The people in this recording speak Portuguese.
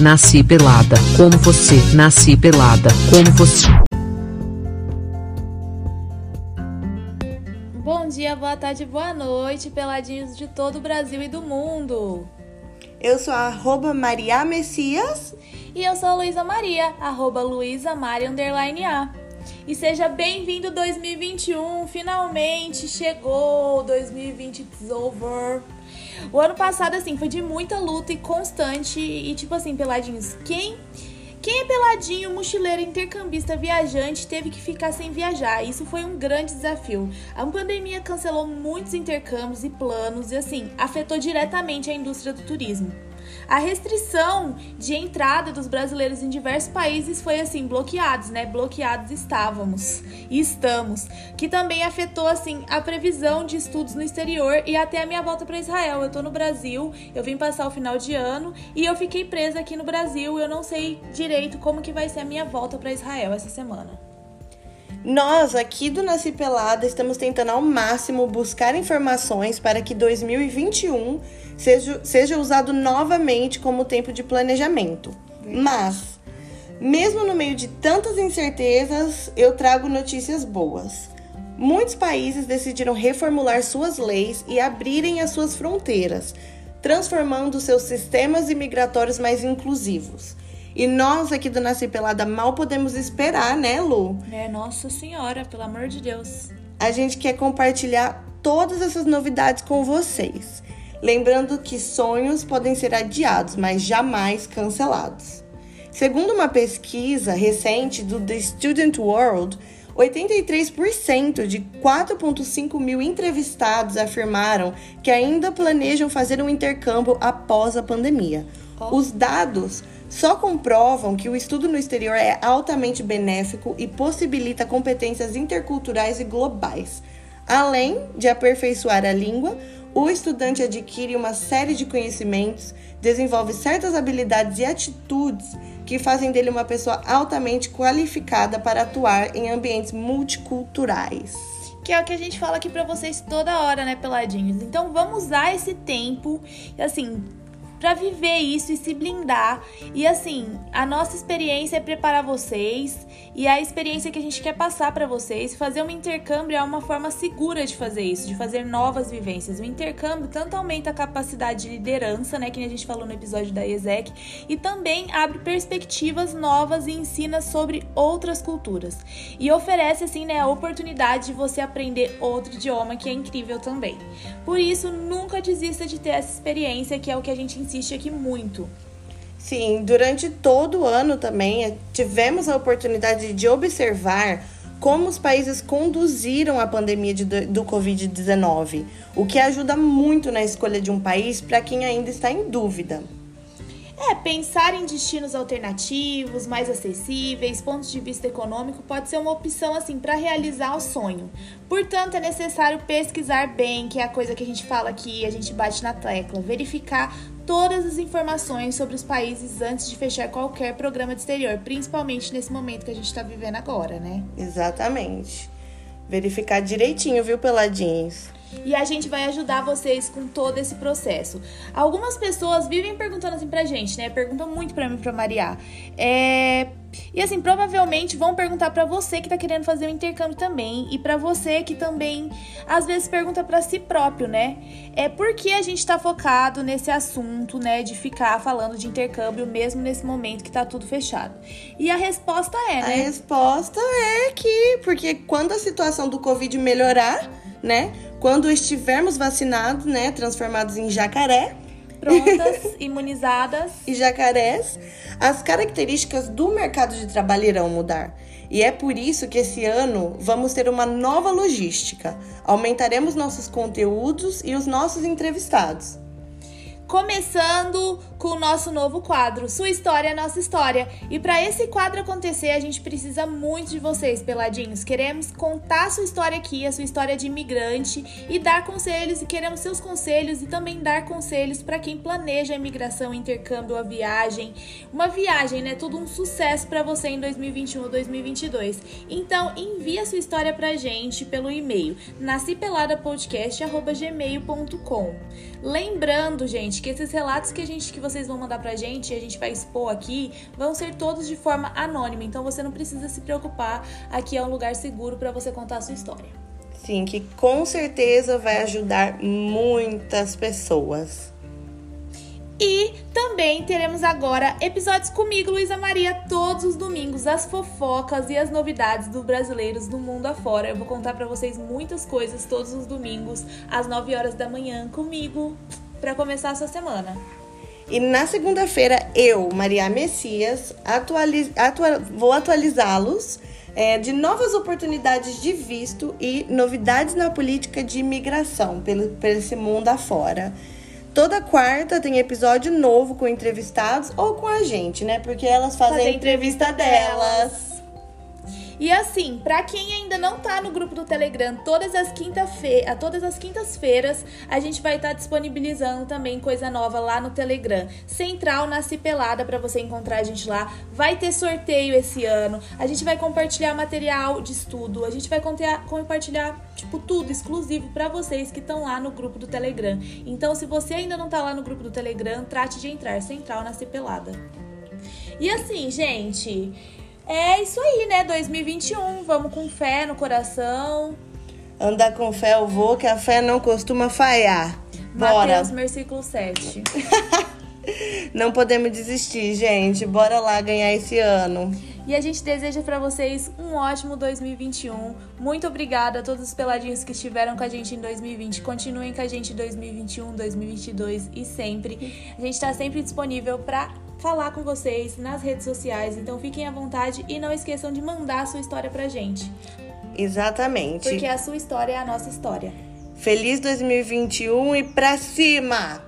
nasci pelada, como você, nasci pelada, como você. Bom dia, boa tarde, boa noite, peladinhos de todo o Brasil e do mundo. Eu sou a arroba Maria Messias. E eu sou a Luísa Maria, arroba Luísa Maria underline A. E seja bem-vindo 2021, finalmente chegou 2020 is over. O ano passado, assim, foi de muita luta e constante. E, tipo assim, peladinhos, quem. Quem é peladinho, mochileiro, intercambista, viajante, teve que ficar sem viajar. Isso foi um grande desafio. A pandemia cancelou muitos intercâmbios e planos e, assim, afetou diretamente a indústria do turismo. A restrição de entrada dos brasileiros em diversos países foi assim, bloqueados, né? Bloqueados estávamos e estamos, que também afetou assim a previsão de estudos no exterior e até a minha volta para Israel. Eu tô no Brasil, eu vim passar o final de ano e eu fiquei presa aqui no Brasil. Eu não sei direito como que vai ser a minha volta para Israel essa semana. Nós, aqui do Nasci Pelada, estamos tentando ao máximo buscar informações para que 2021 seja, seja usado novamente como tempo de planejamento. Mas, mesmo no meio de tantas incertezas, eu trago notícias boas. Muitos países decidiram reformular suas leis e abrirem as suas fronteiras, transformando seus sistemas imigratórios mais inclusivos. E nós aqui do Nasci Pelada mal podemos esperar, né, Lu? É, nossa senhora, pelo amor de Deus. A gente quer compartilhar todas essas novidades com vocês. Lembrando que sonhos podem ser adiados, mas jamais cancelados. Segundo uma pesquisa recente do The Student World, 83% de 4,5 mil entrevistados afirmaram que ainda planejam fazer um intercâmbio após a pandemia. Os dados só comprovam que o estudo no exterior é altamente benéfico e possibilita competências interculturais e globais. Além de aperfeiçoar a língua, o estudante adquire uma série de conhecimentos, desenvolve certas habilidades e atitudes que fazem dele uma pessoa altamente qualificada para atuar em ambientes multiculturais. Que é o que a gente fala aqui para vocês toda hora, né, peladinhos? Então vamos usar esse tempo, assim, para viver isso e se blindar. E assim, a nossa experiência é preparar vocês e a experiência que a gente quer passar para vocês. Fazer um intercâmbio é uma forma segura de fazer isso, de fazer novas vivências. O intercâmbio tanto aumenta a capacidade de liderança, né, que a gente falou no episódio da ESEC, e também abre perspectivas novas e ensina sobre outras culturas. E oferece assim, né, a oportunidade de você aprender outro idioma que é incrível também. Por isso, nunca desista de ter essa experiência, que é o que a gente insiste aqui muito. Sim, durante todo o ano também eh, tivemos a oportunidade de observar como os países conduziram a pandemia de, do Covid-19, o que ajuda muito na escolha de um país para quem ainda está em dúvida. É, pensar em destinos alternativos, mais acessíveis, pontos de vista econômico pode ser uma opção assim para realizar o sonho. Portanto, é necessário pesquisar bem, que é a coisa que a gente fala aqui, a gente bate na tecla, verificar todas as informações sobre os países antes de fechar qualquer programa de exterior, principalmente nesse momento que a gente está vivendo agora, né? Exatamente. Verificar direitinho, viu, peladinhos? e a gente vai ajudar vocês com todo esse processo. Algumas pessoas vivem perguntando assim pra gente, né? Perguntam muito pra mim, pra Maria. É. E assim, provavelmente vão perguntar para você que tá querendo fazer o intercâmbio também e para você que também às vezes pergunta para si próprio, né? É por que a gente tá focado nesse assunto, né, de ficar falando de intercâmbio mesmo nesse momento que tá tudo fechado. E a resposta é, né? A resposta é que porque quando a situação do Covid melhorar, né? Quando estivermos vacinados, né, transformados em jacaré, prontas, imunizadas e jacarés, as características do mercado de trabalho irão mudar. E é por isso que esse ano vamos ter uma nova logística. Aumentaremos nossos conteúdos e os nossos entrevistados. Começando com o nosso novo quadro, Sua História, Nossa História. E para esse quadro acontecer, a gente precisa muito de vocês, peladinhos. Queremos contar a sua história aqui, a sua história de imigrante e dar conselhos e queremos seus conselhos e também dar conselhos para quem planeja a imigração, intercâmbio, a viagem. Uma viagem, né? Tudo um sucesso para você em 2021 ou 2022. Então, envie a sua história pra gente pelo e-mail nascipeladapodcast@gmail.com. Lembrando, gente, que esses relatos que a gente que vocês vão mandar pra gente, a gente vai expor aqui, vão ser todos de forma anônima. Então você não precisa se preocupar. Aqui é um lugar seguro para você contar a sua história. Sim, que com certeza vai ajudar muitas pessoas. E também teremos agora episódios comigo, Luísa Maria, todos os domingos, as fofocas e as novidades dos brasileiros do mundo afora. Eu vou contar para vocês muitas coisas todos os domingos, às 9 horas da manhã, comigo, para começar essa semana. E na segunda-feira, eu, Maria Messias, atualiz... atua... vou atualizá-los é, de novas oportunidades de visto e novidades na política de imigração pelo, por esse mundo afora. Toda quarta tem episódio novo com entrevistados ou com a gente, né? Porque elas fazem Fazer a entrevista delas. E assim, pra quem ainda não tá no grupo do Telegram, todas as quinta-feiras, todas as quintas-feiras, a gente vai estar tá disponibilizando também coisa nova lá no Telegram. Central na Cipelada para você encontrar a gente lá. Vai ter sorteio esse ano. A gente vai compartilhar material de estudo. A gente vai compartilhar tipo tudo exclusivo para vocês que estão lá no grupo do Telegram. Então, se você ainda não tá lá no grupo do Telegram, trate de entrar Central na Cipelada. E assim, gente, é isso aí, né? 2021, vamos com fé no coração. Andar com fé eu vou, que a fé não costuma falhar. Bora. Mateus, versículo 7. não podemos desistir, gente. Bora lá ganhar esse ano. E a gente deseja para vocês um ótimo 2021. Muito obrigada a todos os peladinhos que estiveram com a gente em 2020. Continuem com a gente em 2021, 2022 e sempre. A gente está sempre disponível para falar com vocês nas redes sociais, então fiquem à vontade e não esqueçam de mandar a sua história pra gente. Exatamente. Porque a sua história é a nossa história. Feliz 2021 e pra cima!